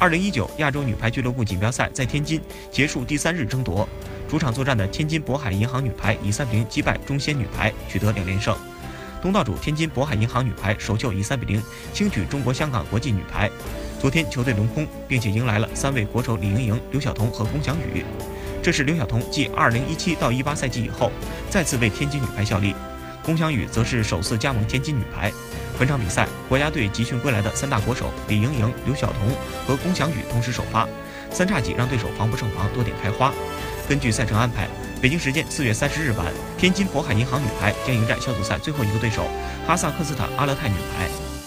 二零一九亚洲女排俱乐部锦标赛在天津结束第三日争夺，主场作战的天津渤海银行女排以三比零击败中仙女排，取得两连胜。东道主天津渤海银行女排首秀以三比零轻取中国香港国际女排。昨天球队轮空，并且迎来了三位国手李盈莹、刘晓彤和龚翔宇。这是刘晓彤继二零一七到一八赛季以后再次为天津女排效力，龚翔宇则是首次加盟天津女排。本场比赛，国家队集训归来的三大国手李盈莹、刘晓彤和龚翔宇同时首发，三叉戟让对手防不胜防，多点开花。根据赛程安排，北京时间四月三十日晚，天津渤海银行女排将迎战小组赛最后一个对手哈萨克斯坦阿勒泰女排。